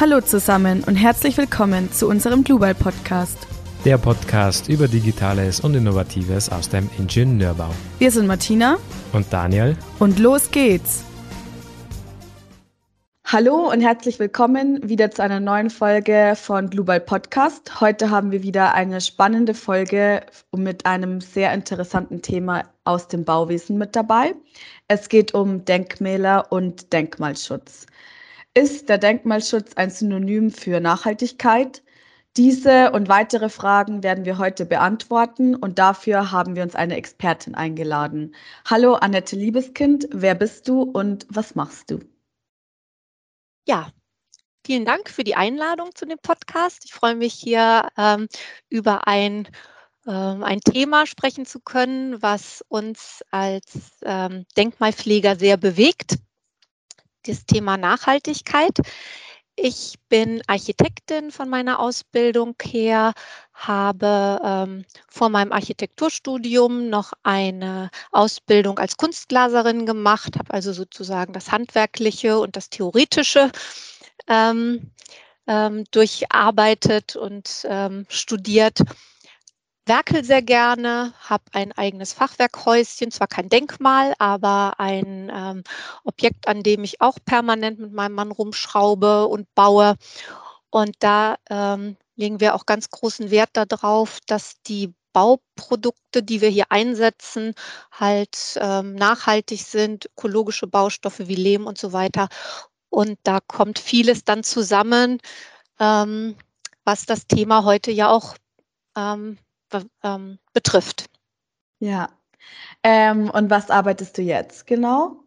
Hallo zusammen und herzlich willkommen zu unserem Global Podcast. Der Podcast über Digitales und Innovatives aus dem Ingenieurbau. Wir sind Martina und Daniel und los geht's. Hallo und herzlich willkommen wieder zu einer neuen Folge von Global Podcast. Heute haben wir wieder eine spannende Folge mit einem sehr interessanten Thema aus dem Bauwesen mit dabei. Es geht um Denkmäler und Denkmalschutz. Ist der Denkmalschutz ein Synonym für Nachhaltigkeit? Diese und weitere Fragen werden wir heute beantworten und dafür haben wir uns eine Expertin eingeladen. Hallo Annette Liebeskind, wer bist du und was machst du? Ja, vielen Dank für die Einladung zu dem Podcast. Ich freue mich hier ähm, über ein, ähm, ein Thema sprechen zu können, was uns als ähm, Denkmalpfleger sehr bewegt. Das Thema Nachhaltigkeit. Ich bin Architektin von meiner Ausbildung her, habe ähm, vor meinem Architekturstudium noch eine Ausbildung als Kunstglaserin gemacht, habe also sozusagen das Handwerkliche und das Theoretische ähm, ähm, durcharbeitet und ähm, studiert werkel sehr gerne, habe ein eigenes Fachwerkhäuschen, zwar kein Denkmal, aber ein ähm, Objekt, an dem ich auch permanent mit meinem Mann rumschraube und baue. Und da ähm, legen wir auch ganz großen Wert darauf, dass die Bauprodukte, die wir hier einsetzen, halt ähm, nachhaltig sind, ökologische Baustoffe wie Lehm und so weiter. Und da kommt vieles dann zusammen, ähm, was das Thema heute ja auch ähm, ähm, betrifft. Ja. Ähm, und was arbeitest du jetzt genau?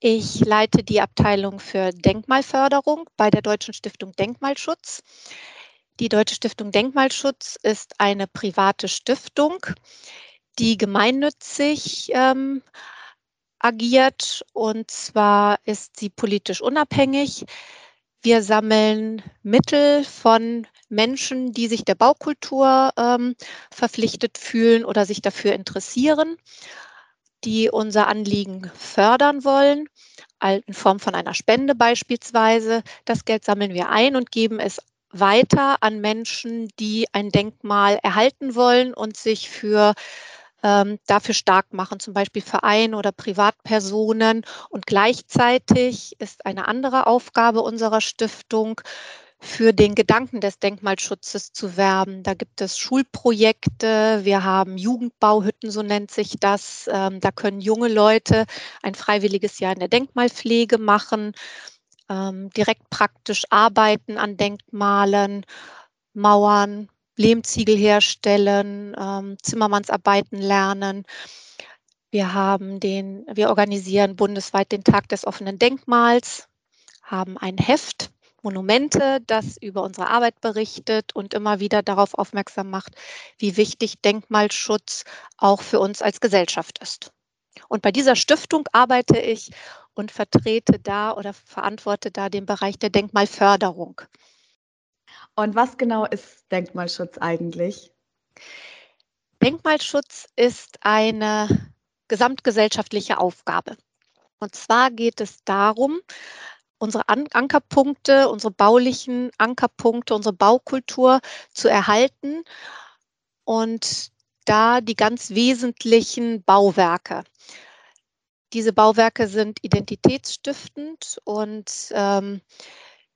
Ich leite die Abteilung für Denkmalförderung bei der Deutschen Stiftung Denkmalschutz. Die Deutsche Stiftung Denkmalschutz ist eine private Stiftung, die gemeinnützig ähm, agiert und zwar ist sie politisch unabhängig. Wir sammeln Mittel von Menschen, die sich der Baukultur ähm, verpflichtet fühlen oder sich dafür interessieren, die unser Anliegen fördern wollen, in Form von einer Spende beispielsweise. Das Geld sammeln wir ein und geben es weiter an Menschen, die ein Denkmal erhalten wollen und sich für ähm, dafür stark machen, zum Beispiel Vereine oder Privatpersonen. Und gleichzeitig ist eine andere Aufgabe unserer Stiftung, für den Gedanken des Denkmalschutzes zu werben. Da gibt es Schulprojekte, wir haben Jugendbauhütten, so nennt sich das. Ähm, da können junge Leute ein freiwilliges Jahr in der Denkmalpflege machen, ähm, direkt praktisch arbeiten an Denkmalen, Mauern, Lehmziegel herstellen, ähm, Zimmermannsarbeiten lernen. Wir haben den, wir organisieren bundesweit den Tag des offenen Denkmals, haben ein Heft, Monumente, das über unsere Arbeit berichtet und immer wieder darauf aufmerksam macht, wie wichtig Denkmalschutz auch für uns als Gesellschaft ist. Und bei dieser Stiftung arbeite ich und vertrete da oder verantworte da den Bereich der Denkmalförderung. Und was genau ist Denkmalschutz eigentlich? Denkmalschutz ist eine gesamtgesellschaftliche Aufgabe. Und zwar geht es darum, unsere An Ankerpunkte, unsere baulichen Ankerpunkte, unsere Baukultur zu erhalten und da die ganz wesentlichen Bauwerke. Diese Bauwerke sind identitätsstiftend und ähm,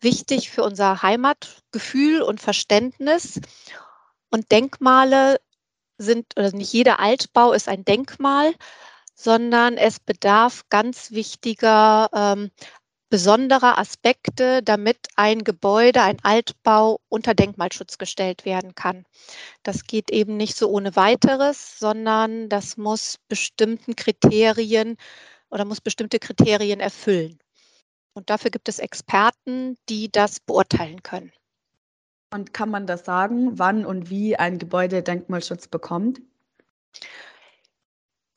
wichtig für unser Heimatgefühl und Verständnis. Und Denkmale sind, oder nicht jeder Altbau ist ein Denkmal, sondern es bedarf ganz wichtiger ähm, besonderer Aspekte, damit ein Gebäude, ein Altbau unter Denkmalschutz gestellt werden kann. Das geht eben nicht so ohne weiteres, sondern das muss bestimmten Kriterien oder muss bestimmte Kriterien erfüllen. Und dafür gibt es Experten, die das beurteilen können. Und kann man das sagen, wann und wie ein Gebäude Denkmalschutz bekommt?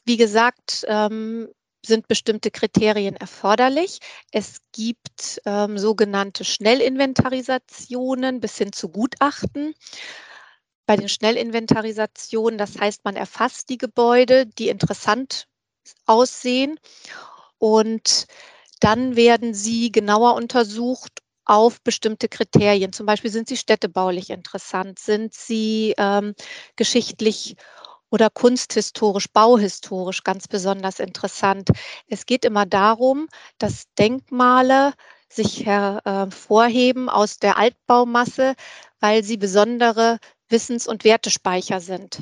Wie gesagt, ähm, sind bestimmte Kriterien erforderlich. Es gibt ähm, sogenannte Schnellinventarisationen bis hin zu Gutachten. Bei den Schnellinventarisationen, das heißt, man erfasst die Gebäude, die interessant aussehen und dann werden sie genauer untersucht auf bestimmte Kriterien. Zum Beispiel sind sie städtebaulich interessant, sind sie ähm, geschichtlich oder kunsthistorisch, bauhistorisch ganz besonders interessant. Es geht immer darum, dass Denkmale sich hervorheben aus der Altbaumasse, weil sie besondere Wissens- und Wertespeicher sind.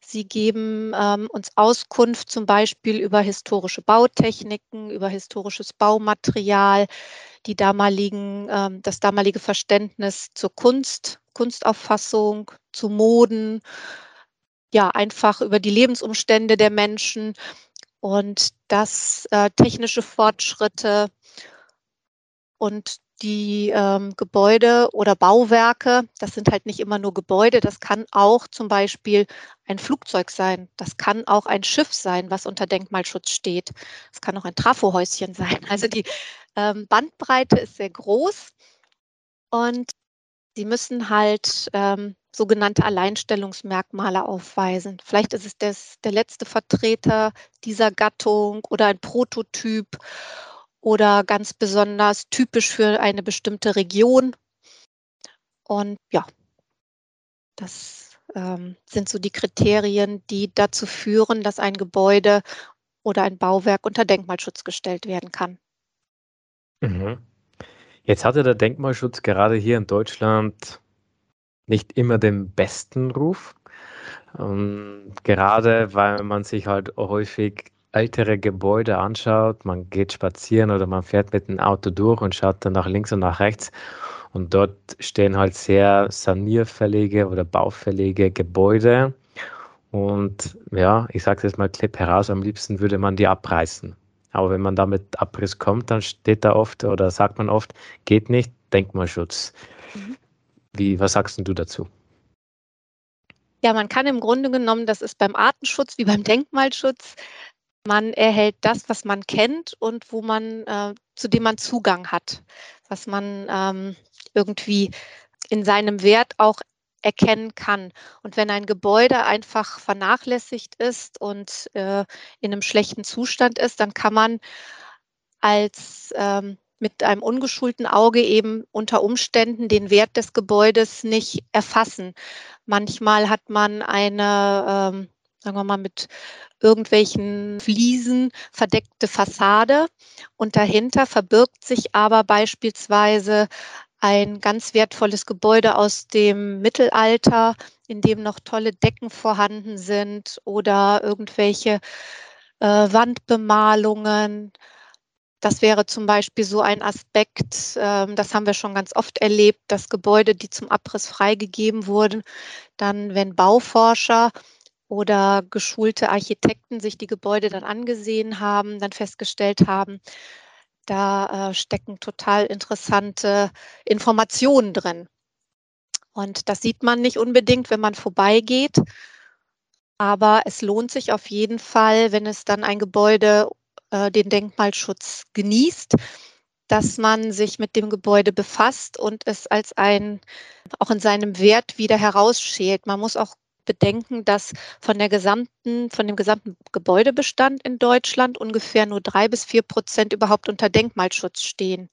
Sie geben ähm, uns Auskunft zum Beispiel über historische Bautechniken, über historisches Baumaterial, die damaligen, ähm, das damalige Verständnis zur Kunst, Kunstauffassung, zu Moden, ja, einfach über die Lebensumstände der Menschen und das äh, technische Fortschritte und die ähm, Gebäude oder Bauwerke, das sind halt nicht immer nur Gebäude, das kann auch zum Beispiel ein Flugzeug sein, das kann auch ein Schiff sein, was unter Denkmalschutz steht, es kann auch ein Trafohäuschen sein. Also die ähm, Bandbreite ist sehr groß und sie müssen halt ähm, sogenannte Alleinstellungsmerkmale aufweisen. Vielleicht ist es des, der letzte Vertreter dieser Gattung oder ein Prototyp oder ganz besonders typisch für eine bestimmte Region. Und ja, das ähm, sind so die Kriterien, die dazu führen, dass ein Gebäude oder ein Bauwerk unter Denkmalschutz gestellt werden kann. Mhm. Jetzt hatte der Denkmalschutz gerade hier in Deutschland nicht immer den besten Ruf. Ähm, gerade weil man sich halt häufig ältere Gebäude anschaut, man geht spazieren oder man fährt mit dem Auto durch und schaut dann nach links und nach rechts. Und dort stehen halt sehr sanierfällige oder baufällige Gebäude. Und ja, ich sage es jetzt mal klipp heraus, am liebsten würde man die abreißen. Aber wenn man da mit Abriss kommt, dann steht da oft oder sagt man oft, geht nicht, Denkmalschutz. Mhm. Wie, was sagst du dazu? Ja, man kann im Grunde genommen, das ist beim Artenschutz wie beim Denkmalschutz, man erhält das, was man kennt und wo man, äh, zu dem man Zugang hat, was man ähm, irgendwie in seinem Wert auch erkennen kann. Und wenn ein Gebäude einfach vernachlässigt ist und äh, in einem schlechten Zustand ist, dann kann man als ähm, mit einem ungeschulten Auge eben unter Umständen den Wert des Gebäudes nicht erfassen. Manchmal hat man eine ähm, sagen wir mal, mit irgendwelchen Fliesen verdeckte Fassade und dahinter verbirgt sich aber beispielsweise ein ganz wertvolles Gebäude aus dem Mittelalter, in dem noch tolle Decken vorhanden sind oder irgendwelche äh, Wandbemalungen. Das wäre zum Beispiel so ein Aspekt, äh, das haben wir schon ganz oft erlebt, dass Gebäude, die zum Abriss freigegeben wurden, dann, wenn Bauforscher oder geschulte Architekten sich die Gebäude dann angesehen haben, dann festgestellt haben, da äh, stecken total interessante Informationen drin. Und das sieht man nicht unbedingt, wenn man vorbeigeht. Aber es lohnt sich auf jeden Fall, wenn es dann ein Gebäude äh, den Denkmalschutz genießt, dass man sich mit dem Gebäude befasst und es als ein auch in seinem Wert wieder herausschält. Man muss auch bedenken, dass von der gesamten, von dem gesamten Gebäudebestand in Deutschland ungefähr nur drei bis vier Prozent überhaupt unter Denkmalschutz stehen.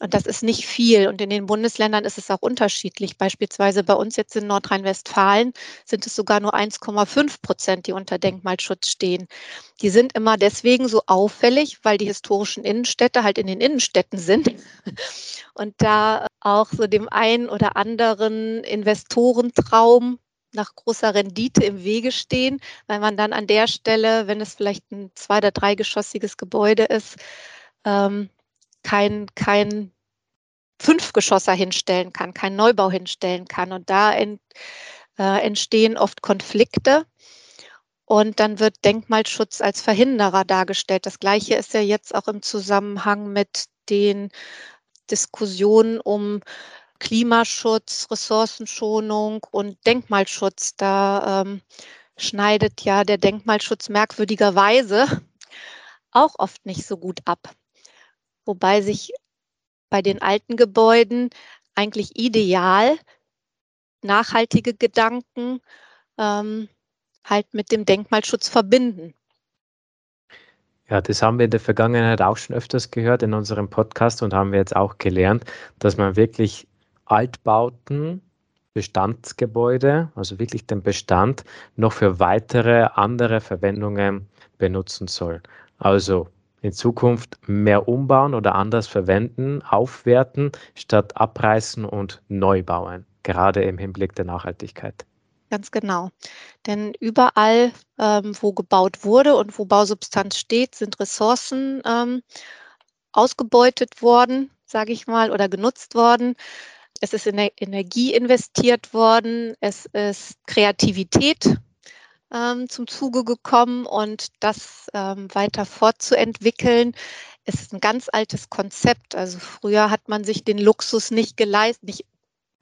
Und das ist nicht viel. Und in den Bundesländern ist es auch unterschiedlich. Beispielsweise bei uns jetzt in Nordrhein-Westfalen sind es sogar nur 1,5 Prozent, die unter Denkmalschutz stehen. Die sind immer deswegen so auffällig, weil die historischen Innenstädte halt in den Innenstädten sind. Und da auch so dem einen oder anderen Investorentraum nach großer Rendite im Wege stehen, weil man dann an der Stelle, wenn es vielleicht ein zwei- oder dreigeschossiges Gebäude ist, ähm, kein, kein Fünfgeschosser hinstellen kann, kein Neubau hinstellen kann. Und da ent, äh, entstehen oft Konflikte. Und dann wird Denkmalschutz als Verhinderer dargestellt. Das Gleiche ist ja jetzt auch im Zusammenhang mit den Diskussionen um Klimaschutz, Ressourcenschonung und Denkmalschutz. Da ähm, schneidet ja der Denkmalschutz merkwürdigerweise auch oft nicht so gut ab. Wobei sich bei den alten Gebäuden eigentlich ideal nachhaltige Gedanken ähm, halt mit dem Denkmalschutz verbinden. Ja, das haben wir in der Vergangenheit auch schon öfters gehört in unserem Podcast und haben wir jetzt auch gelernt, dass man wirklich Altbauten, Bestandsgebäude, also wirklich den Bestand, noch für weitere andere Verwendungen benutzen soll. Also in Zukunft mehr umbauen oder anders verwenden, aufwerten, statt abreißen und neu bauen, gerade im Hinblick der Nachhaltigkeit. Ganz genau. Denn überall, ähm, wo gebaut wurde und wo Bausubstanz steht, sind Ressourcen ähm, ausgebeutet worden, sage ich mal, oder genutzt worden. Es ist in Energie investiert worden, es ist Kreativität ähm, zum Zuge gekommen und das ähm, weiter fortzuentwickeln. Es ist ein ganz altes Konzept. Also früher hat man sich den Luxus nicht geleistet, nicht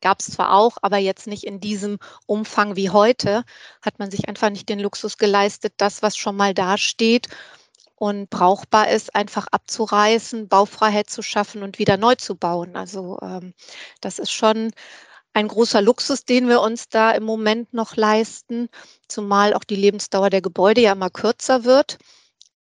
gab es zwar auch, aber jetzt nicht in diesem Umfang wie heute, hat man sich einfach nicht den Luxus geleistet, das, was schon mal dasteht und brauchbar ist, einfach abzureißen, Baufreiheit zu schaffen und wieder neu zu bauen. Also ähm, das ist schon ein großer Luxus, den wir uns da im Moment noch leisten, zumal auch die Lebensdauer der Gebäude ja immer kürzer wird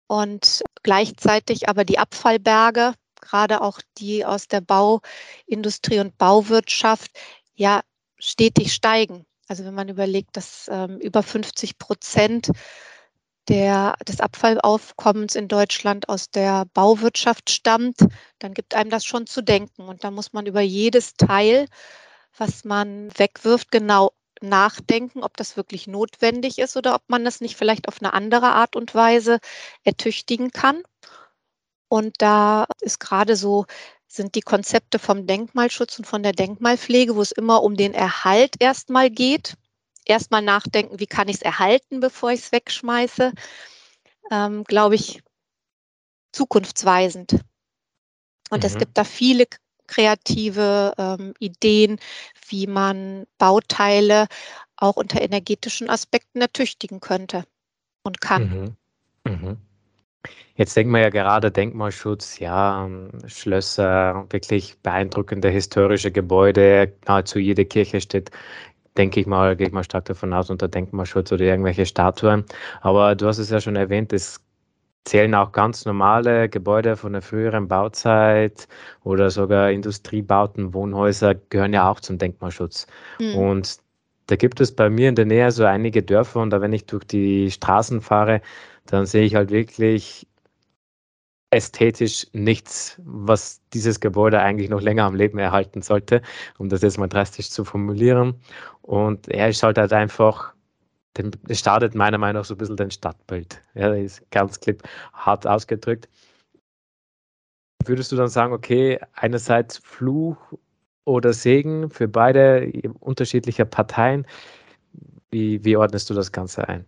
und gleichzeitig aber die Abfallberge, gerade auch die aus der Bauindustrie und Bauwirtschaft, ja stetig steigen. Also wenn man überlegt, dass ähm, über 50 Prozent der, des Abfallaufkommens in Deutschland aus der Bauwirtschaft stammt, dann gibt einem das schon zu denken. Und da muss man über jedes Teil, was man wegwirft, genau nachdenken, ob das wirklich notwendig ist oder ob man das nicht vielleicht auf eine andere Art und Weise ertüchtigen kann. Und da ist gerade so, sind die Konzepte vom Denkmalschutz und von der Denkmalpflege, wo es immer um den Erhalt erstmal geht erstmal nachdenken, wie kann ich es erhalten, bevor ich es wegschmeiße, ähm, glaube ich, zukunftsweisend. Und mhm. es gibt da viele kreative ähm, Ideen, wie man Bauteile auch unter energetischen Aspekten ertüchtigen könnte und kann. Mhm. Mhm. Jetzt denken wir ja gerade Denkmalschutz, ja, ähm, Schlösser, wirklich beeindruckende historische Gebäude, nahezu jede Kirche steht denke ich mal, gehe ich mal stark davon aus, unter Denkmalschutz oder irgendwelche Statuen. Aber du hast es ja schon erwähnt, es zählen auch ganz normale Gebäude von der früheren Bauzeit oder sogar Industriebauten, Wohnhäuser gehören ja auch zum Denkmalschutz. Mhm. Und da gibt es bei mir in der Nähe so einige Dörfer und da, wenn ich durch die Straßen fahre, dann sehe ich halt wirklich ästhetisch nichts, was dieses Gebäude eigentlich noch länger am Leben erhalten sollte, um das jetzt mal drastisch zu formulieren. Und er ist halt, halt einfach, es startet meiner Meinung nach so ein bisschen den Stadtbild. Ja, das ist ganz klipp hart ausgedrückt. Würdest du dann sagen, okay, einerseits Fluch oder Segen für beide unterschiedliche Parteien? Wie, wie ordnest du das Ganze ein?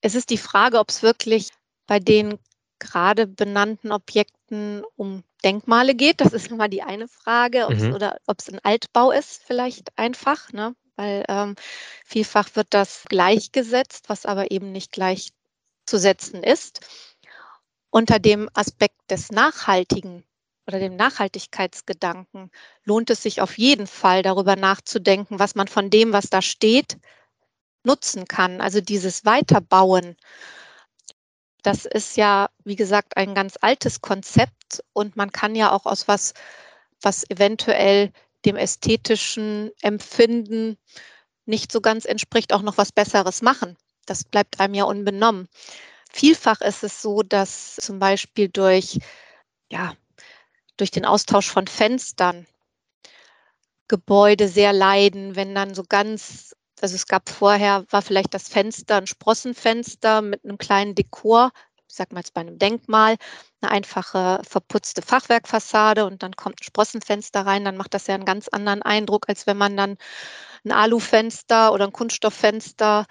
Es ist die Frage, ob es wirklich bei den gerade benannten Objekten um Denkmale geht. Das ist immer die eine Frage, mhm. oder ob es ein Altbau ist, vielleicht einfach, ne? Weil ähm, vielfach wird das gleichgesetzt, was aber eben nicht gleichzusetzen ist. Unter dem Aspekt des Nachhaltigen oder dem Nachhaltigkeitsgedanken lohnt es sich auf jeden Fall darüber nachzudenken, was man von dem, was da steht, nutzen kann. Also dieses Weiterbauen das ist ja, wie gesagt, ein ganz altes Konzept und man kann ja auch aus was, was eventuell dem ästhetischen Empfinden nicht so ganz entspricht, auch noch was Besseres machen. Das bleibt einem ja unbenommen. Vielfach ist es so, dass zum Beispiel durch, ja, durch den Austausch von Fenstern Gebäude sehr leiden, wenn dann so ganz also es gab vorher, war vielleicht das Fenster ein Sprossenfenster mit einem kleinen Dekor, sag mal jetzt bei einem Denkmal, eine einfache verputzte Fachwerkfassade und dann kommt ein Sprossenfenster rein, dann macht das ja einen ganz anderen Eindruck, als wenn man dann ein Alufenster oder ein Kunststofffenster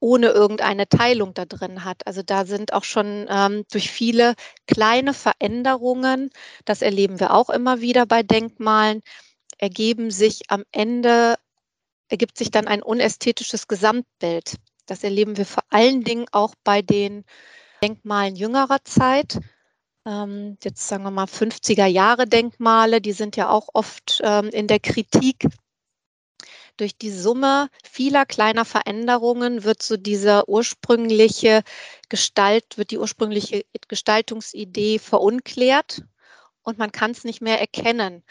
ohne irgendeine Teilung da drin hat. Also da sind auch schon ähm, durch viele kleine Veränderungen, das erleben wir auch immer wieder bei Denkmalen, ergeben sich am Ende ergibt sich dann ein unästhetisches Gesamtbild. Das erleben wir vor allen Dingen auch bei den Denkmalen jüngerer Zeit. Ähm, jetzt sagen wir mal 50er Jahre Denkmale, die sind ja auch oft ähm, in der Kritik. durch die Summe vieler kleiner Veränderungen wird so diese ursprüngliche Gestalt, wird die ursprüngliche Gestaltungsidee verunklärt und man kann es nicht mehr erkennen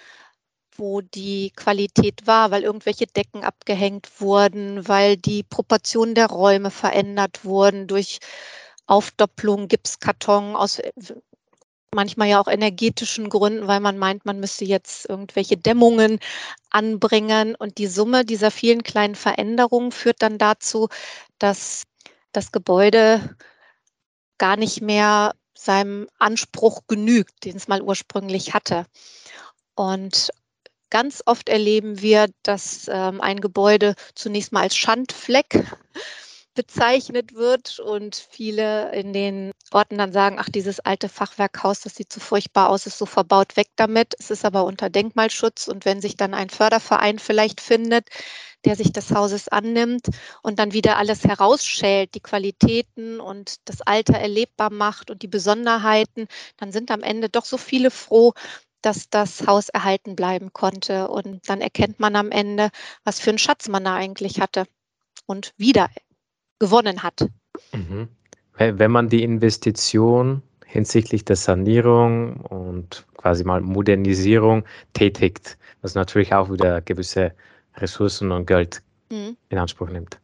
wo die Qualität war, weil irgendwelche Decken abgehängt wurden, weil die Proportionen der Räume verändert wurden durch Aufdopplung, Gipskarton aus manchmal ja auch energetischen Gründen, weil man meint, man müsste jetzt irgendwelche Dämmungen anbringen. Und die Summe dieser vielen kleinen Veränderungen führt dann dazu, dass das Gebäude gar nicht mehr seinem Anspruch genügt, den es mal ursprünglich hatte. Und ganz oft erleben wir, dass ähm, ein Gebäude zunächst mal als Schandfleck bezeichnet wird und viele in den Orten dann sagen, ach, dieses alte Fachwerkhaus, das sieht so furchtbar aus, ist so verbaut, weg damit. Es ist aber unter Denkmalschutz und wenn sich dann ein Förderverein vielleicht findet, der sich des Hauses annimmt und dann wieder alles herausschält, die Qualitäten und das Alter erlebbar macht und die Besonderheiten, dann sind am Ende doch so viele froh, dass das Haus erhalten bleiben konnte. Und dann erkennt man am Ende, was für einen Schatz man da eigentlich hatte und wieder gewonnen hat. Mhm. Wenn man die Investition hinsichtlich der Sanierung und quasi mal Modernisierung tätigt, was natürlich auch wieder gewisse Ressourcen und Geld mhm. in Anspruch nimmt.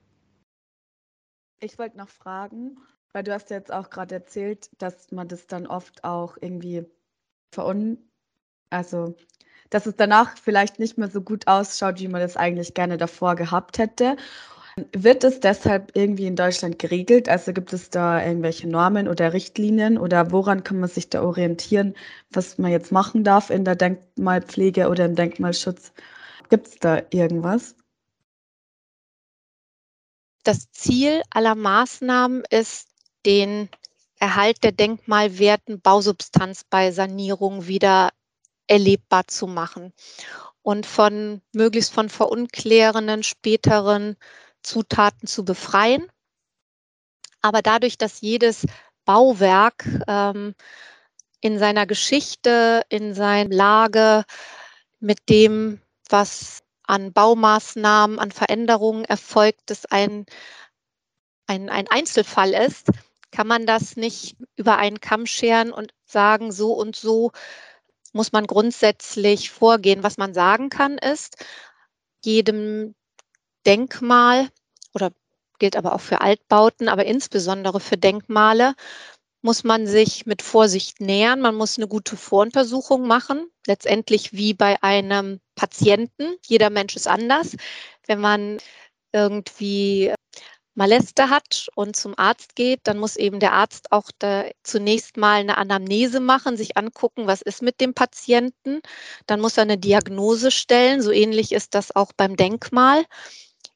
Ich wollte noch fragen, weil du hast jetzt auch gerade erzählt, dass man das dann oft auch irgendwie verun also, dass es danach vielleicht nicht mehr so gut ausschaut, wie man das eigentlich gerne davor gehabt hätte. Wird es deshalb irgendwie in Deutschland geregelt? Also gibt es da irgendwelche Normen oder Richtlinien oder woran kann man sich da orientieren, was man jetzt machen darf in der Denkmalpflege oder im Denkmalschutz? Gibt es da irgendwas? Das Ziel aller Maßnahmen ist, den Erhalt der denkmalwerten Bausubstanz bei Sanierung wieder erlebbar zu machen und von möglichst von verunklärenden späteren Zutaten zu befreien. Aber dadurch, dass jedes Bauwerk ähm, in seiner Geschichte, in seiner Lage mit dem, was an Baumaßnahmen, an Veränderungen erfolgt, das ein, ein, ein Einzelfall ist, kann man das nicht über einen Kamm scheren und sagen, so und so muss man grundsätzlich vorgehen. Was man sagen kann, ist, jedem Denkmal oder gilt aber auch für Altbauten, aber insbesondere für Denkmale, muss man sich mit Vorsicht nähern. Man muss eine gute Voruntersuchung machen, letztendlich wie bei einem Patienten. Jeder Mensch ist anders. Wenn man irgendwie Maleste hat und zum Arzt geht, dann muss eben der Arzt auch zunächst mal eine Anamnese machen, sich angucken, was ist mit dem Patienten. Dann muss er eine Diagnose stellen. So ähnlich ist das auch beim Denkmal.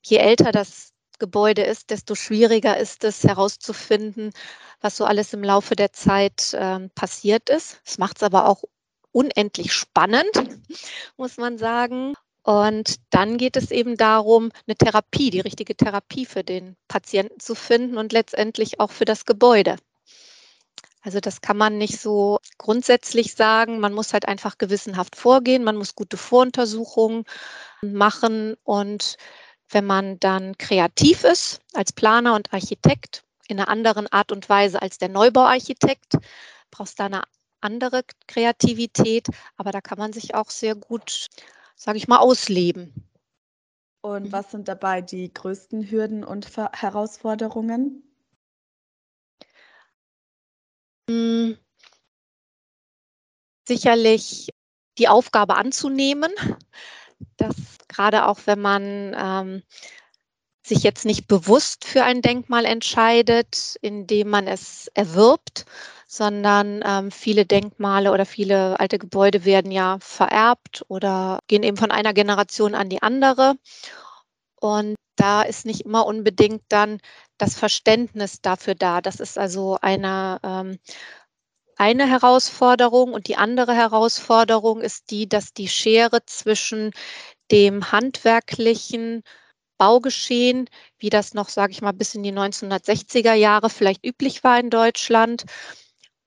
Je älter das Gebäude ist, desto schwieriger ist es herauszufinden, was so alles im Laufe der Zeit äh, passiert ist. Es macht es aber auch unendlich spannend, muss man sagen. Und dann geht es eben darum, eine Therapie, die richtige Therapie für den Patienten zu finden und letztendlich auch für das Gebäude. Also das kann man nicht so grundsätzlich sagen. Man muss halt einfach gewissenhaft vorgehen. Man muss gute Voruntersuchungen machen. Und wenn man dann kreativ ist als Planer und Architekt in einer anderen Art und Weise als der Neubauarchitekt, brauchst du da eine andere Kreativität. Aber da kann man sich auch sehr gut sage ich mal, ausleben. Und mhm. was sind dabei die größten Hürden und Herausforderungen? Hm. Sicherlich die Aufgabe anzunehmen, dass gerade auch wenn man ähm, sich jetzt nicht bewusst für ein Denkmal entscheidet, indem man es erwirbt, sondern ähm, viele Denkmale oder viele alte Gebäude werden ja vererbt oder gehen eben von einer Generation an die andere. Und da ist nicht immer unbedingt dann das Verständnis dafür da. Das ist also eine, ähm, eine Herausforderung. Und die andere Herausforderung ist die, dass die Schere zwischen dem handwerklichen Baugeschehen, wie das noch, sage ich mal, bis in die 1960er Jahre vielleicht üblich war in Deutschland,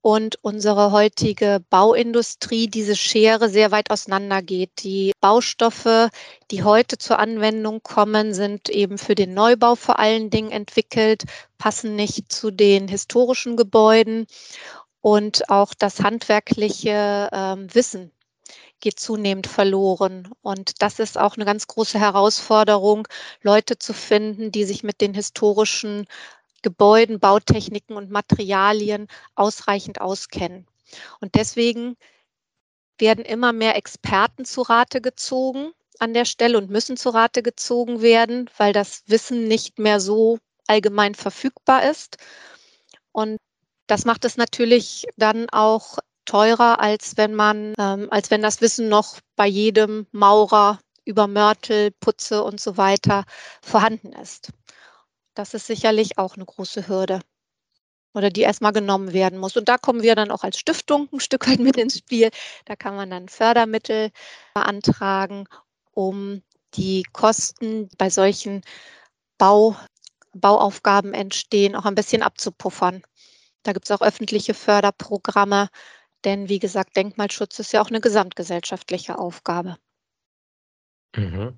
und unsere heutige Bauindustrie diese Schere sehr weit auseinandergeht. Die Baustoffe, die heute zur Anwendung kommen, sind eben für den Neubau vor allen Dingen entwickelt, passen nicht zu den historischen Gebäuden und auch das handwerkliche äh, Wissen geht zunehmend verloren. Und das ist auch eine ganz große Herausforderung, Leute zu finden, die sich mit den historischen Gebäuden, Bautechniken und Materialien ausreichend auskennen. Und deswegen werden immer mehr Experten zu Rate gezogen an der Stelle und müssen zu Rate gezogen werden, weil das Wissen nicht mehr so allgemein verfügbar ist. Und das macht es natürlich dann auch teurer, als wenn man, ähm, als wenn das Wissen noch bei jedem Maurer über Mörtel, Putze und so weiter vorhanden ist. Das ist sicherlich auch eine große Hürde oder die erstmal genommen werden muss. Und da kommen wir dann auch als Stiftung ein Stück weit mit ins Spiel. Da kann man dann Fördermittel beantragen, um die Kosten bei solchen Bau, Bauaufgaben entstehen, auch ein bisschen abzupuffern. Da gibt es auch öffentliche Förderprogramme, denn wie gesagt, Denkmalschutz ist ja auch eine gesamtgesellschaftliche Aufgabe. Mhm.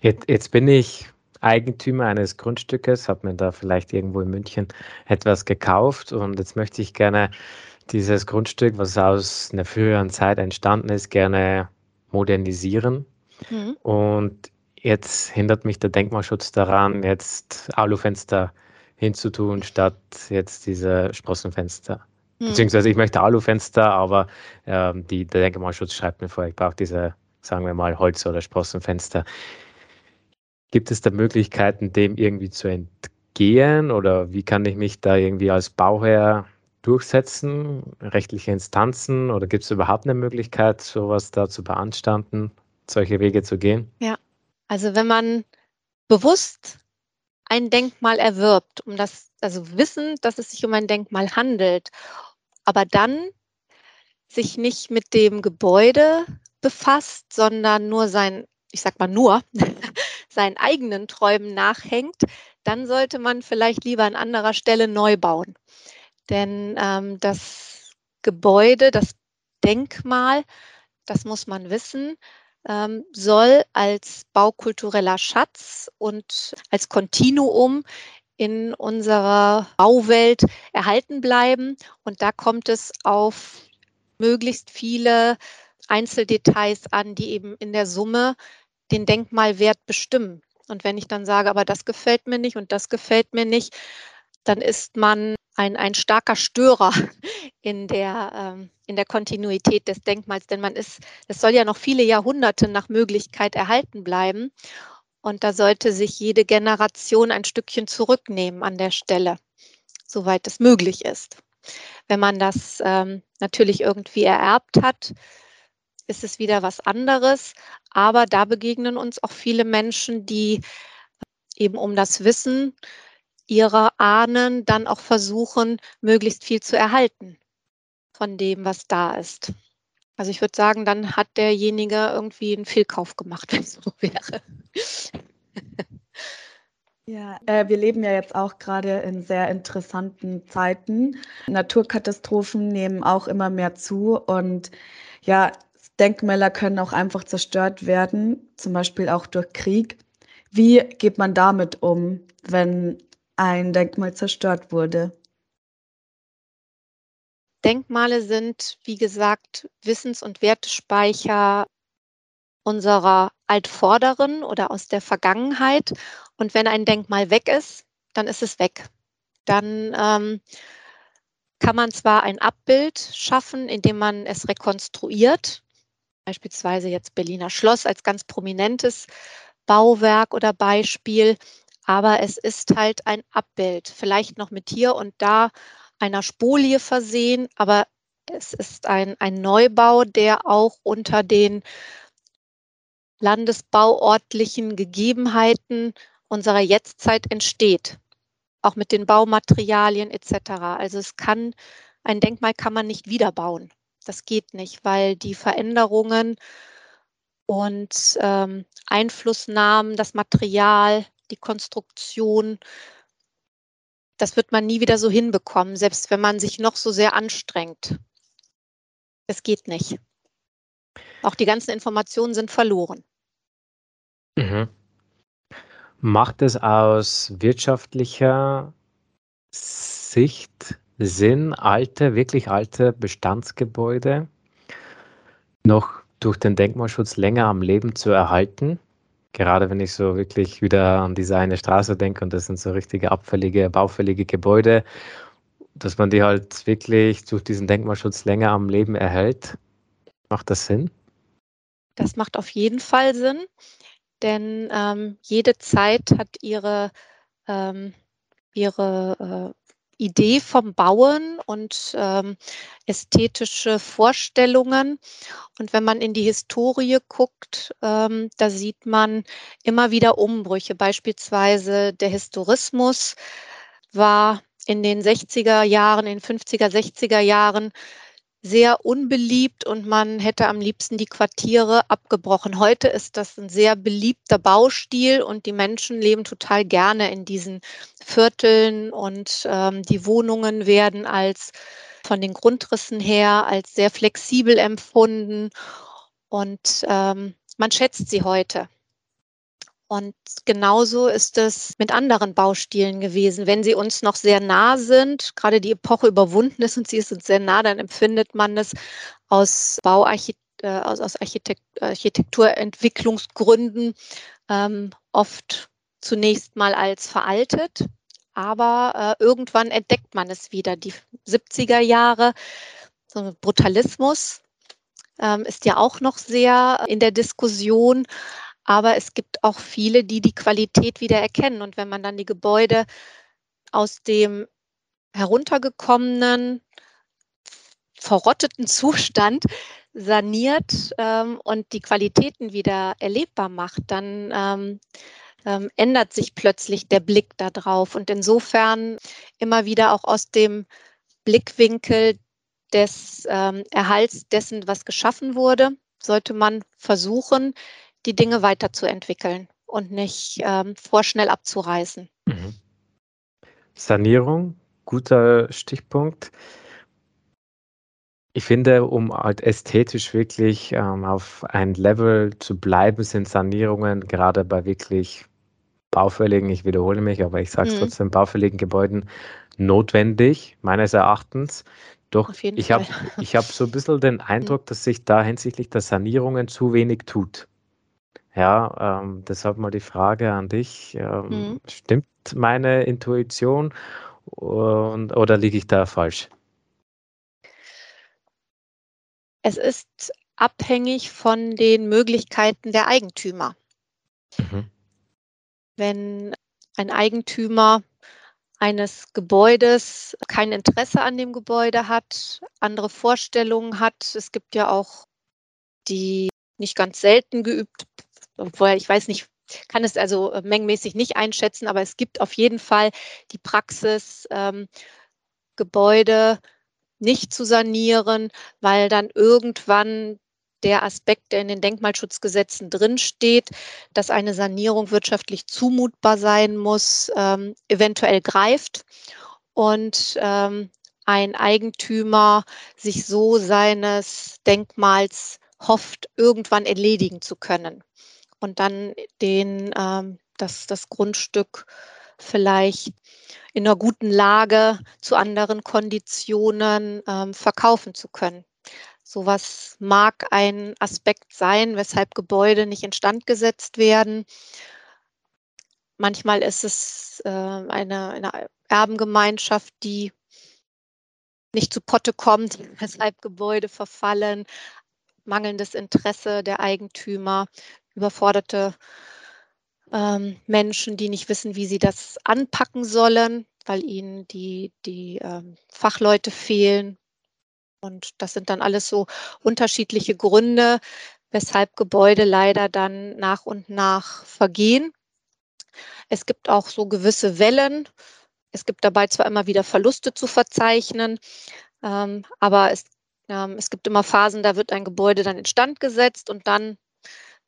Jetzt, jetzt bin ich Eigentümer eines Grundstückes, habe mir da vielleicht irgendwo in München etwas gekauft und jetzt möchte ich gerne dieses Grundstück, was aus einer früheren Zeit entstanden ist, gerne modernisieren. Mhm. Und jetzt hindert mich der Denkmalschutz daran, jetzt Alufenster hinzutun, statt jetzt diese Sprossenfenster. Mhm. Beziehungsweise ich möchte Alufenster, aber ähm, die, der Denkmalschutz schreibt mir vor, ich brauche diese, sagen wir mal, Holz- oder Sprossenfenster. Gibt es da Möglichkeiten, dem irgendwie zu entgehen oder wie kann ich mich da irgendwie als Bauherr durchsetzen, rechtliche Instanzen oder gibt es überhaupt eine Möglichkeit, sowas da zu beanstanden, solche Wege zu gehen? Ja, also wenn man bewusst ein Denkmal erwirbt, um das, also wissen, dass es sich um ein Denkmal handelt, aber dann sich nicht mit dem Gebäude befasst, sondern nur sein, ich sag mal nur, seinen eigenen Träumen nachhängt, dann sollte man vielleicht lieber an anderer Stelle neu bauen. Denn ähm, das Gebäude, das Denkmal, das muss man wissen, ähm, soll als baukultureller Schatz und als Kontinuum in unserer Bauwelt erhalten bleiben. Und da kommt es auf möglichst viele Einzeldetails an, die eben in der Summe den Denkmalwert bestimmen. Und wenn ich dann sage, aber das gefällt mir nicht und das gefällt mir nicht, dann ist man ein, ein starker Störer in der, ähm, in der Kontinuität des Denkmals, denn man ist, es soll ja noch viele Jahrhunderte nach Möglichkeit erhalten bleiben. Und da sollte sich jede Generation ein Stückchen zurücknehmen an der Stelle, soweit es möglich ist. Wenn man das ähm, natürlich irgendwie ererbt hat, ist es wieder was anderes. Aber da begegnen uns auch viele Menschen, die eben um das Wissen ihrer Ahnen dann auch versuchen, möglichst viel zu erhalten von dem, was da ist. Also ich würde sagen, dann hat derjenige irgendwie einen Fehlkauf gemacht, wenn es so wäre. Ja, äh, wir leben ja jetzt auch gerade in sehr interessanten Zeiten. Naturkatastrophen nehmen auch immer mehr zu und ja, Denkmäler können auch einfach zerstört werden, zum Beispiel auch durch Krieg. Wie geht man damit um, wenn ein Denkmal zerstört wurde? Denkmale sind, wie gesagt, Wissens- und Wertespeicher unserer Altvorderen oder aus der Vergangenheit. Und wenn ein Denkmal weg ist, dann ist es weg. Dann ähm, kann man zwar ein Abbild schaffen, indem man es rekonstruiert, beispielsweise jetzt Berliner Schloss als ganz prominentes Bauwerk oder Beispiel, aber es ist halt ein Abbild, vielleicht noch mit hier und da einer Spolie versehen, aber es ist ein, ein Neubau, der auch unter den landesbauortlichen Gegebenheiten unserer Jetztzeit entsteht, auch mit den Baumaterialien etc. Also es kann, ein Denkmal kann man nicht wiederbauen. Das geht nicht, weil die Veränderungen und ähm, Einflussnahmen, das Material, die Konstruktion das wird man nie wieder so hinbekommen, selbst wenn man sich noch so sehr anstrengt. Es geht nicht. Auch die ganzen Informationen sind verloren. Mhm. Macht es aus wirtschaftlicher Sicht Sinn, alte, wirklich alte Bestandsgebäude noch durch den Denkmalschutz länger am Leben zu erhalten? Gerade wenn ich so wirklich wieder an diese eine Straße denke und das sind so richtige abfällige, baufällige Gebäude, dass man die halt wirklich durch diesen Denkmalschutz länger am Leben erhält. Macht das Sinn? Das macht auf jeden Fall Sinn, denn ähm, jede Zeit hat ihre, ähm, ihre äh, Idee vom Bauen und ähm, ästhetische Vorstellungen. Und wenn man in die Historie guckt, ähm, da sieht man immer wieder Umbrüche. Beispielsweise der Historismus war in den 60er Jahren, in den 50er, 60er Jahren sehr unbeliebt und man hätte am liebsten die Quartiere abgebrochen. Heute ist das ein sehr beliebter Baustil und die Menschen leben total gerne in diesen Vierteln und ähm, die Wohnungen werden als von den Grundrissen her als sehr flexibel empfunden und ähm, man schätzt sie heute. Und genauso ist es mit anderen Baustilen gewesen. Wenn sie uns noch sehr nah sind, gerade die Epoche überwunden ist und sie ist uns sehr nah, dann empfindet man es aus Bauarchitektur äh, aus, aus Architekt Architekturentwicklungsgründen ähm, oft zunächst mal als veraltet, aber äh, irgendwann entdeckt man es wieder. Die 70er Jahre, so Brutalismus ähm, ist ja auch noch sehr in der Diskussion, aber es gibt auch viele, die die Qualität wieder erkennen. Und wenn man dann die Gebäude aus dem heruntergekommenen, verrotteten Zustand saniert ähm, und die Qualitäten wieder erlebbar macht, dann ähm, ähm, ändert sich plötzlich der Blick darauf. Und insofern immer wieder auch aus dem Blickwinkel des ähm, Erhalts dessen, was geschaffen wurde, sollte man versuchen, die Dinge weiterzuentwickeln und nicht ähm, vorschnell abzureißen. Mhm. Sanierung, guter Stichpunkt. Ich finde, um halt ästhetisch wirklich ähm, auf ein Level zu bleiben, sind Sanierungen gerade bei wirklich baufälligen, ich wiederhole mich, aber ich sage es mhm. trotzdem, baufälligen Gebäuden notwendig, meines Erachtens. Doch ich habe hab so ein bisschen den mhm. Eindruck, dass sich da hinsichtlich der Sanierungen zu wenig tut. Ja, ähm, deshalb mal die Frage an dich. Ähm, mhm. Stimmt meine Intuition und, oder liege ich da falsch? Es ist abhängig von den Möglichkeiten der Eigentümer. Mhm. Wenn ein Eigentümer eines Gebäudes kein Interesse an dem Gebäude hat, andere Vorstellungen hat, es gibt ja auch die nicht ganz selten geübt obwohl ich weiß nicht, kann es also äh, mengenmäßig nicht einschätzen, aber es gibt auf jeden Fall die Praxis, ähm, Gebäude nicht zu sanieren, weil dann irgendwann der Aspekt, der in den Denkmalschutzgesetzen drinsteht, dass eine Sanierung wirtschaftlich zumutbar sein muss, ähm, eventuell greift und ähm, ein Eigentümer sich so seines Denkmals hofft, irgendwann erledigen zu können und dann den, ähm, das, das Grundstück vielleicht in einer guten Lage zu anderen Konditionen ähm, verkaufen zu können. Sowas mag ein Aspekt sein, weshalb Gebäude nicht instand gesetzt werden. Manchmal ist es äh, eine, eine Erbengemeinschaft, die nicht zu Potte kommt, weshalb Gebäude verfallen, mangelndes Interesse der Eigentümer überforderte ähm, Menschen, die nicht wissen, wie sie das anpacken sollen, weil ihnen die, die ähm, Fachleute fehlen. Und das sind dann alles so unterschiedliche Gründe, weshalb Gebäude leider dann nach und nach vergehen. Es gibt auch so gewisse Wellen. Es gibt dabei zwar immer wieder Verluste zu verzeichnen, ähm, aber es, ähm, es gibt immer Phasen, da wird ein Gebäude dann instand gesetzt und dann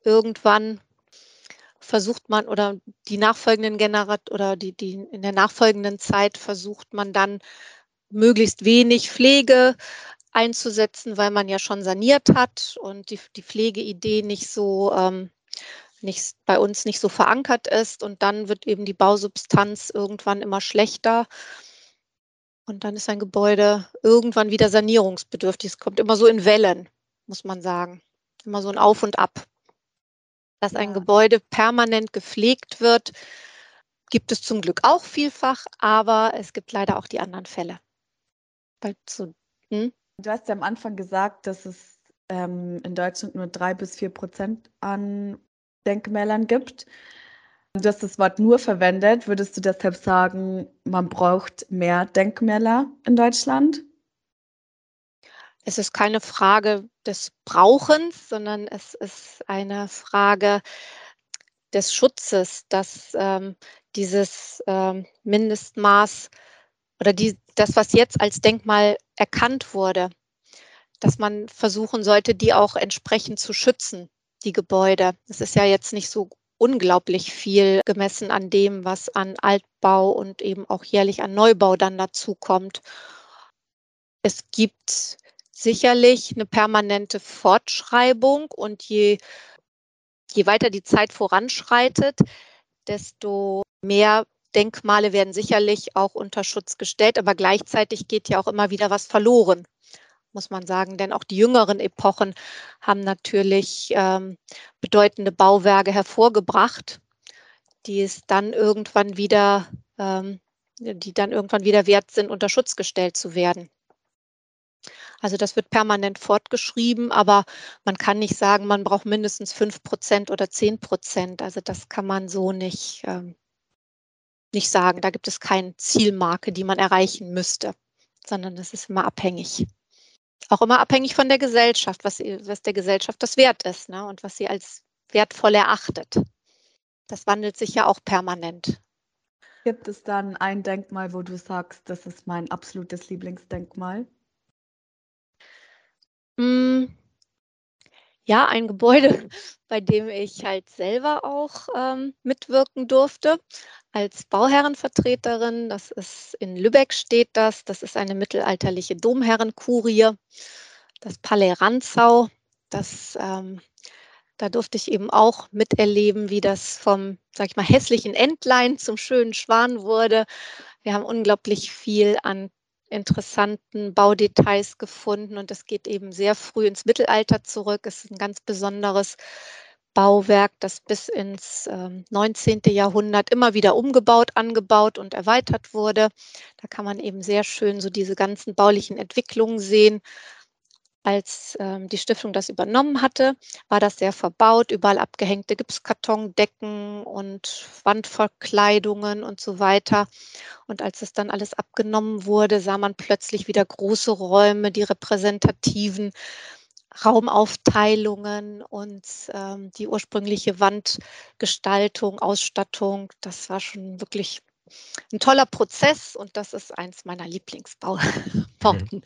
irgendwann versucht man oder die nachfolgenden Generat oder die, die in der nachfolgenden Zeit versucht man dann möglichst wenig Pflege einzusetzen, weil man ja schon saniert hat und die, die Pflegeidee nicht so ähm, nicht, bei uns nicht so verankert ist und dann wird eben die Bausubstanz irgendwann immer schlechter und dann ist ein Gebäude irgendwann wieder sanierungsbedürftig. Es kommt immer so in Wellen, muss man sagen. Immer so ein Auf und Ab. Dass ein Gebäude permanent gepflegt wird, gibt es zum Glück auch vielfach, aber es gibt leider auch die anderen Fälle. So, hm? Du hast ja am Anfang gesagt, dass es ähm, in Deutschland nur drei bis vier Prozent an Denkmälern gibt. Du hast das Wort nur verwendet. Würdest du deshalb sagen, man braucht mehr Denkmäler in Deutschland? Es ist keine Frage des Brauchens, sondern es ist eine Frage des Schutzes, dass ähm, dieses ähm, Mindestmaß oder die, das, was jetzt als Denkmal erkannt wurde, dass man versuchen sollte, die auch entsprechend zu schützen die Gebäude. Es ist ja jetzt nicht so unglaublich viel gemessen an dem, was an Altbau und eben auch jährlich an Neubau dann dazu kommt. Es gibt sicherlich eine permanente Fortschreibung und je, je weiter die Zeit voranschreitet, desto mehr Denkmale werden sicherlich auch unter Schutz gestellt, aber gleichzeitig geht ja auch immer wieder was verloren muss man sagen. Denn auch die jüngeren Epochen haben natürlich ähm, bedeutende Bauwerke hervorgebracht, die es dann irgendwann wieder, ähm, die dann irgendwann wieder wert sind, unter Schutz gestellt zu werden. Also das wird permanent fortgeschrieben, aber man kann nicht sagen, man braucht mindestens fünf Prozent oder zehn Prozent. Also das kann man so nicht, ähm, nicht sagen. Da gibt es keine Zielmarke, die man erreichen müsste, sondern es ist immer abhängig auch immer abhängig von der Gesellschaft, was, was der Gesellschaft das wert ist ne? und was sie als wertvoll erachtet. Das wandelt sich ja auch permanent. Gibt es dann ein Denkmal, wo du sagst, das ist mein absolutes Lieblingsdenkmal? Mm, ja, ein Gebäude, bei dem ich halt selber auch ähm, mitwirken durfte als Bauherrenvertreterin. Das ist in Lübeck steht das. Das ist eine mittelalterliche Domherrenkurie, das Palais Ranzau. Das, ähm, da durfte ich eben auch miterleben, wie das vom, sag ich mal, hässlichen Entlein zum schönen Schwan wurde. Wir haben unglaublich viel an interessanten Baudetails gefunden und es geht eben sehr früh ins Mittelalter zurück. Es ist ein ganz besonderes Bauwerk, das bis ins äh, 19. Jahrhundert immer wieder umgebaut, angebaut und erweitert wurde. Da kann man eben sehr schön so diese ganzen baulichen Entwicklungen sehen. Als ähm, die Stiftung das übernommen hatte, war das sehr verbaut, überall abgehängte Gipskartondecken und Wandverkleidungen und so weiter. Und als es dann alles abgenommen wurde, sah man plötzlich wieder große Räume, die repräsentativen Raumaufteilungen und ähm, die ursprüngliche Wandgestaltung, Ausstattung. Das war schon wirklich ein toller Prozess und das ist eins meiner Lieblingsbauten. Mhm.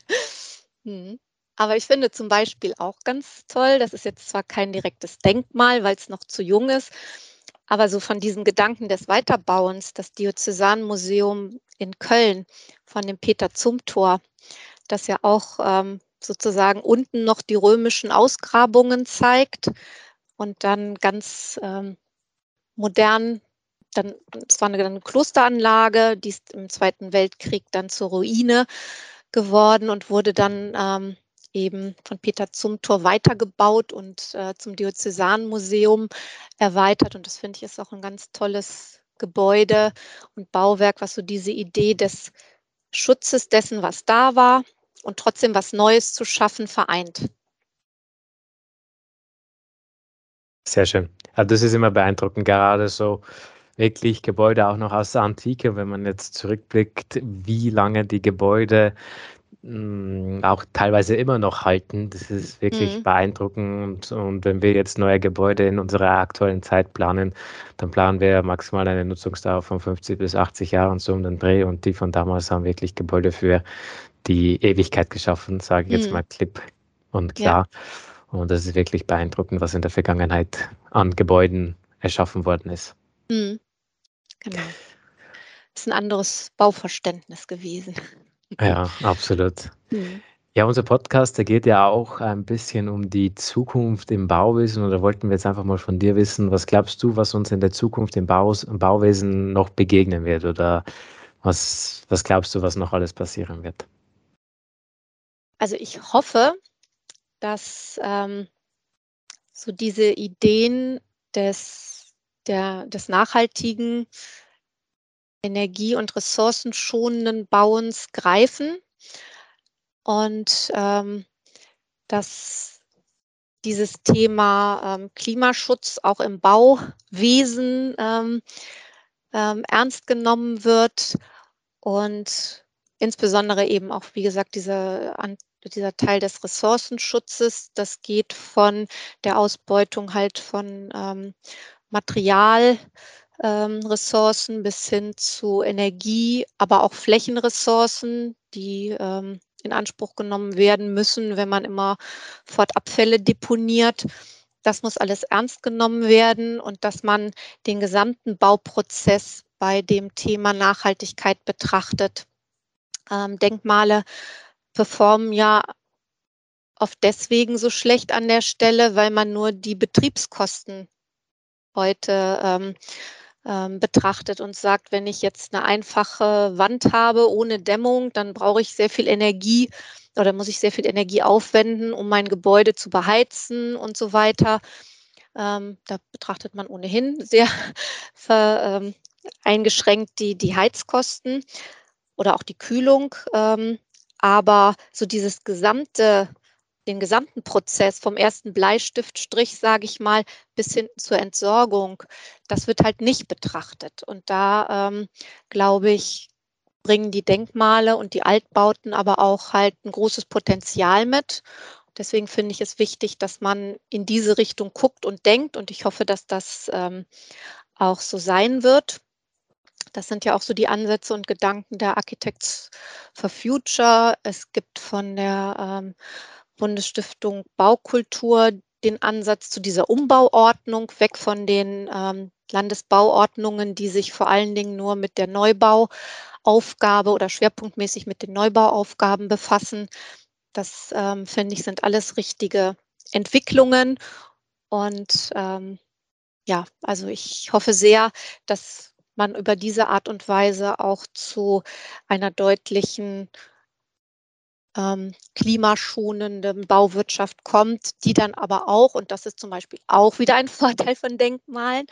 mhm. Aber ich finde zum Beispiel auch ganz toll, das ist jetzt zwar kein direktes Denkmal, weil es noch zu jung ist, aber so von diesem Gedanken des Weiterbauens, das Diözesanmuseum in Köln von dem Peter Zumthor, das ja auch ähm, sozusagen unten noch die römischen Ausgrabungen zeigt und dann ganz ähm, modern, dann, es war eine, eine Klosteranlage, die ist im Zweiten Weltkrieg dann zur Ruine geworden und wurde dann ähm, eben von Peter Zumthor weitergebaut und äh, zum Diözesanmuseum erweitert. Und das finde ich ist auch ein ganz tolles Gebäude und Bauwerk, was so diese Idee des Schutzes dessen, was da war, und trotzdem was Neues zu schaffen vereint. Sehr schön. Also das ist immer beeindruckend, gerade so wirklich Gebäude auch noch aus der Antike, wenn man jetzt zurückblickt, wie lange die Gebäude mh, mm, auch teilweise immer noch halten. Das ist wirklich mhm. beeindruckend. Und, und, wenn wir jetzt neue Gebäude in unserer aktuellen Zeit planen, dann planen wir maximal eine Nutzungsdauer von 50 bis 80 Jahren so um den Dreh. Und die von damals haben wirklich Gebäude für die Ewigkeit geschaffen, sage ich jetzt mhm. mal klipp und klar. Ja. Und das ist wirklich beeindruckend, was in der Vergangenheit an Gebäuden erschaffen worden ist. Mhm. Genau. Das ist ein anderes Bauverständnis gewesen. Ja, absolut. Mhm. Ja, unser Podcast, der geht ja auch ein bisschen um die Zukunft im Bauwesen und da wollten wir jetzt einfach mal von dir wissen, was glaubst du, was uns in der Zukunft im, Baus, im Bauwesen noch begegnen wird oder was, was glaubst du, was noch alles passieren wird? Also ich hoffe, dass ähm, so diese Ideen des, der, des nachhaltigen, energie- und ressourcenschonenden Bauens greifen. Und ähm, dass dieses Thema ähm, Klimaschutz auch im Bauwesen ähm, ähm, ernst genommen wird und insbesondere eben auch, wie gesagt, diese, an, dieser Teil des Ressourcenschutzes, das geht von der Ausbeutung halt von ähm, Materialressourcen ähm, bis hin zu Energie, aber auch Flächenressourcen, die ähm, in Anspruch genommen werden müssen, wenn man immer Fortabfälle deponiert. Das muss alles ernst genommen werden und dass man den gesamten Bauprozess bei dem Thema Nachhaltigkeit betrachtet. Ähm, Denkmale performen ja oft deswegen so schlecht an der Stelle, weil man nur die Betriebskosten heute ähm, ähm, betrachtet und sagt, wenn ich jetzt eine einfache Wand habe ohne Dämmung, dann brauche ich sehr viel Energie oder muss ich sehr viel Energie aufwenden, um mein Gebäude zu beheizen und so weiter. Ähm, da betrachtet man ohnehin sehr ver, ähm, eingeschränkt die, die Heizkosten oder auch die Kühlung. Ähm, aber so dieses gesamte den gesamten Prozess vom ersten Bleistiftstrich, sage ich mal, bis hin zur Entsorgung, das wird halt nicht betrachtet. Und da ähm, glaube ich, bringen die Denkmale und die Altbauten aber auch halt ein großes Potenzial mit. Deswegen finde ich es wichtig, dass man in diese Richtung guckt und denkt. Und ich hoffe, dass das ähm, auch so sein wird. Das sind ja auch so die Ansätze und Gedanken der Architects for Future. Es gibt von der ähm, Bundesstiftung Baukultur den Ansatz zu dieser Umbauordnung, weg von den ähm, Landesbauordnungen, die sich vor allen Dingen nur mit der Neubauaufgabe oder schwerpunktmäßig mit den Neubauaufgaben befassen. Das ähm, finde ich sind alles richtige Entwicklungen. Und ähm, ja, also ich hoffe sehr, dass man über diese Art und Weise auch zu einer deutlichen ähm, klimaschonenden Bauwirtschaft kommt, die dann aber auch, und das ist zum Beispiel auch wieder ein Vorteil von Denkmalen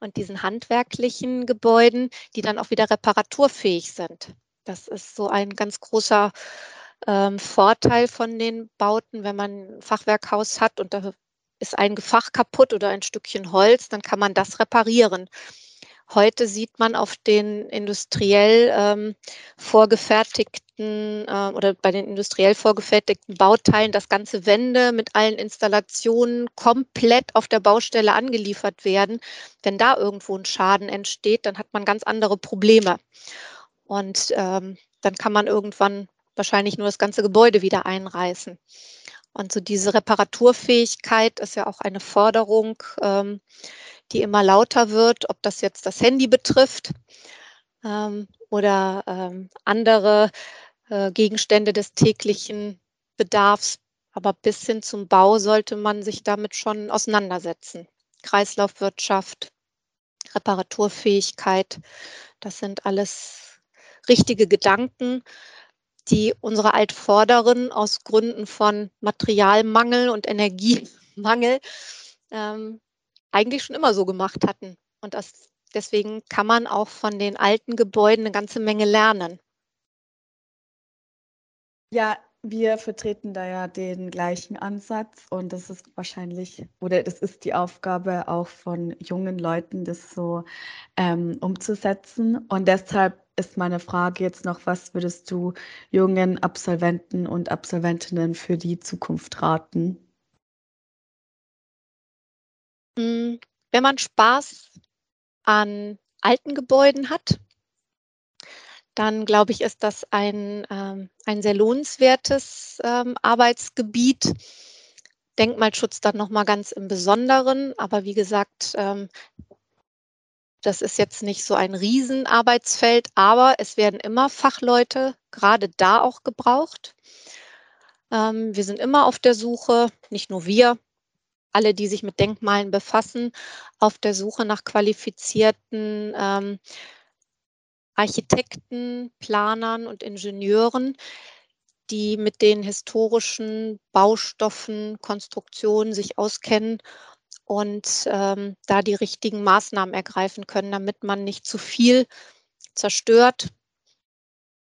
und diesen handwerklichen Gebäuden, die dann auch wieder reparaturfähig sind. Das ist so ein ganz großer ähm, Vorteil von den Bauten, wenn man ein Fachwerkhaus hat und da ist ein Gefach kaputt oder ein Stückchen Holz, dann kann man das reparieren. Heute sieht man auf den industriell ähm, vorgefertigten äh, oder bei den industriell vorgefertigten Bauteilen, dass ganze Wände mit allen Installationen komplett auf der Baustelle angeliefert werden. Wenn da irgendwo ein Schaden entsteht, dann hat man ganz andere Probleme. Und ähm, dann kann man irgendwann wahrscheinlich nur das ganze Gebäude wieder einreißen. Und so diese Reparaturfähigkeit ist ja auch eine Forderung, ähm, die immer lauter wird, ob das jetzt das Handy betrifft ähm, oder ähm, andere äh, Gegenstände des täglichen Bedarfs. Aber bis hin zum Bau sollte man sich damit schon auseinandersetzen. Kreislaufwirtschaft, Reparaturfähigkeit, das sind alles richtige Gedanken, die unsere Altvorderen aus Gründen von Materialmangel und Energiemangel ähm, eigentlich schon immer so gemacht hatten. Und das, deswegen kann man auch von den alten Gebäuden eine ganze Menge lernen. Ja, wir vertreten da ja den gleichen Ansatz und das ist wahrscheinlich oder das ist die Aufgabe auch von jungen Leuten, das so ähm, umzusetzen. Und deshalb ist meine Frage jetzt noch, was würdest du jungen Absolventen und Absolventinnen für die Zukunft raten? Hm, wenn man Spaß an alten Gebäuden hat, dann glaube ich, ist das ein, ähm, ein sehr lohnenswertes ähm, Arbeitsgebiet. Denkmalschutz dann nochmal ganz im Besonderen. Aber wie gesagt, ähm, Das ist jetzt nicht so ein Riesenarbeitsfeld, aber es werden immer Fachleute gerade da auch gebraucht. Ähm, wir sind immer auf der Suche, nicht nur wir, alle, die sich mit Denkmalen befassen, auf der Suche nach qualifizierten ähm, Architekten, Planern und Ingenieuren, die mit den historischen Baustoffen, Konstruktionen sich auskennen und ähm, da die richtigen Maßnahmen ergreifen können, damit man nicht zu viel zerstört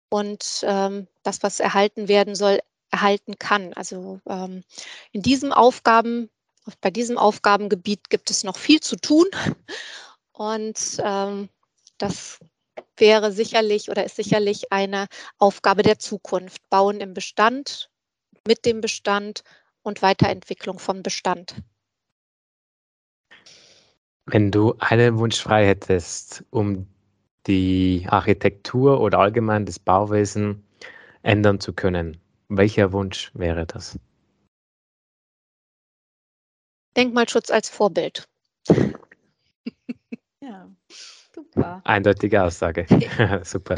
und ähm, das, was erhalten werden soll, erhalten kann. Also ähm, in diesem Aufgaben, bei diesem Aufgabengebiet gibt es noch viel zu tun und ähm, das wäre sicherlich oder ist sicherlich eine Aufgabe der Zukunft. Bauen im Bestand, mit dem Bestand und Weiterentwicklung vom Bestand. Wenn du einen Wunsch frei hättest, um die Architektur oder allgemein das Bauwesen ändern zu können, welcher Wunsch wäre das? Denkmalschutz als Vorbild. Ja. Super. Eindeutige Aussage. Super.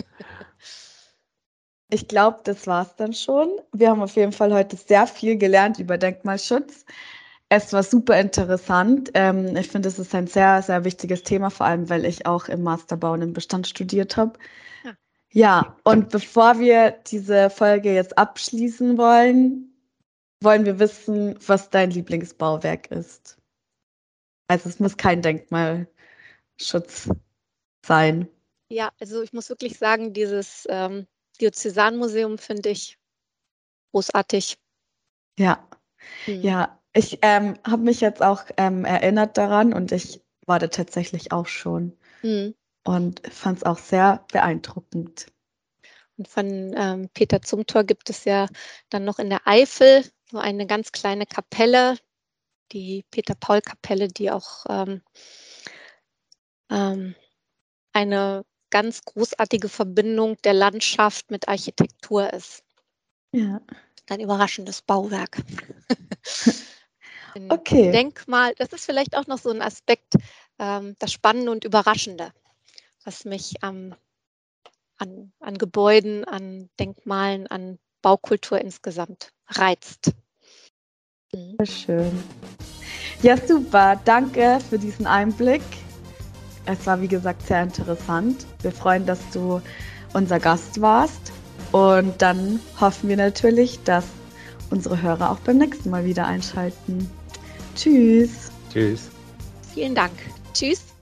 Ich glaube, das war es dann schon. Wir haben auf jeden Fall heute sehr viel gelernt über Denkmalschutz. Es war super interessant. Ähm, ich finde, es ist ein sehr, sehr wichtiges Thema, vor allem, weil ich auch im Masterbau und im Bestand studiert habe. Ja. ja, und bevor wir diese Folge jetzt abschließen wollen, wollen wir wissen, was dein Lieblingsbauwerk ist. Also es muss kein Denkmalschutz sein. Ja, also ich muss wirklich sagen, dieses ähm, Diözesanmuseum finde ich großartig. Ja, hm. ja. Ich ähm, habe mich jetzt auch ähm, erinnert daran und ich war da tatsächlich auch schon hm. und fand es auch sehr beeindruckend. Und von ähm, Peter Zumthor gibt es ja dann noch in der Eifel so eine ganz kleine Kapelle, die Peter-Paul-Kapelle, die auch ähm, ähm, eine ganz großartige Verbindung der Landschaft mit Architektur ist. Ja. Ein überraschendes Bauwerk. okay. Denkmal, das ist vielleicht auch noch so ein Aspekt, ähm, das Spannende und Überraschende, was mich ähm, an, an Gebäuden, an Denkmalen, an Baukultur insgesamt reizt. Mhm. Schön. Ja, super. Danke für diesen Einblick. Es war, wie gesagt, sehr interessant. Wir freuen, dass du unser Gast warst. Und dann hoffen wir natürlich, dass unsere Hörer auch beim nächsten Mal wieder einschalten. Tschüss. Tschüss. Vielen Dank. Tschüss.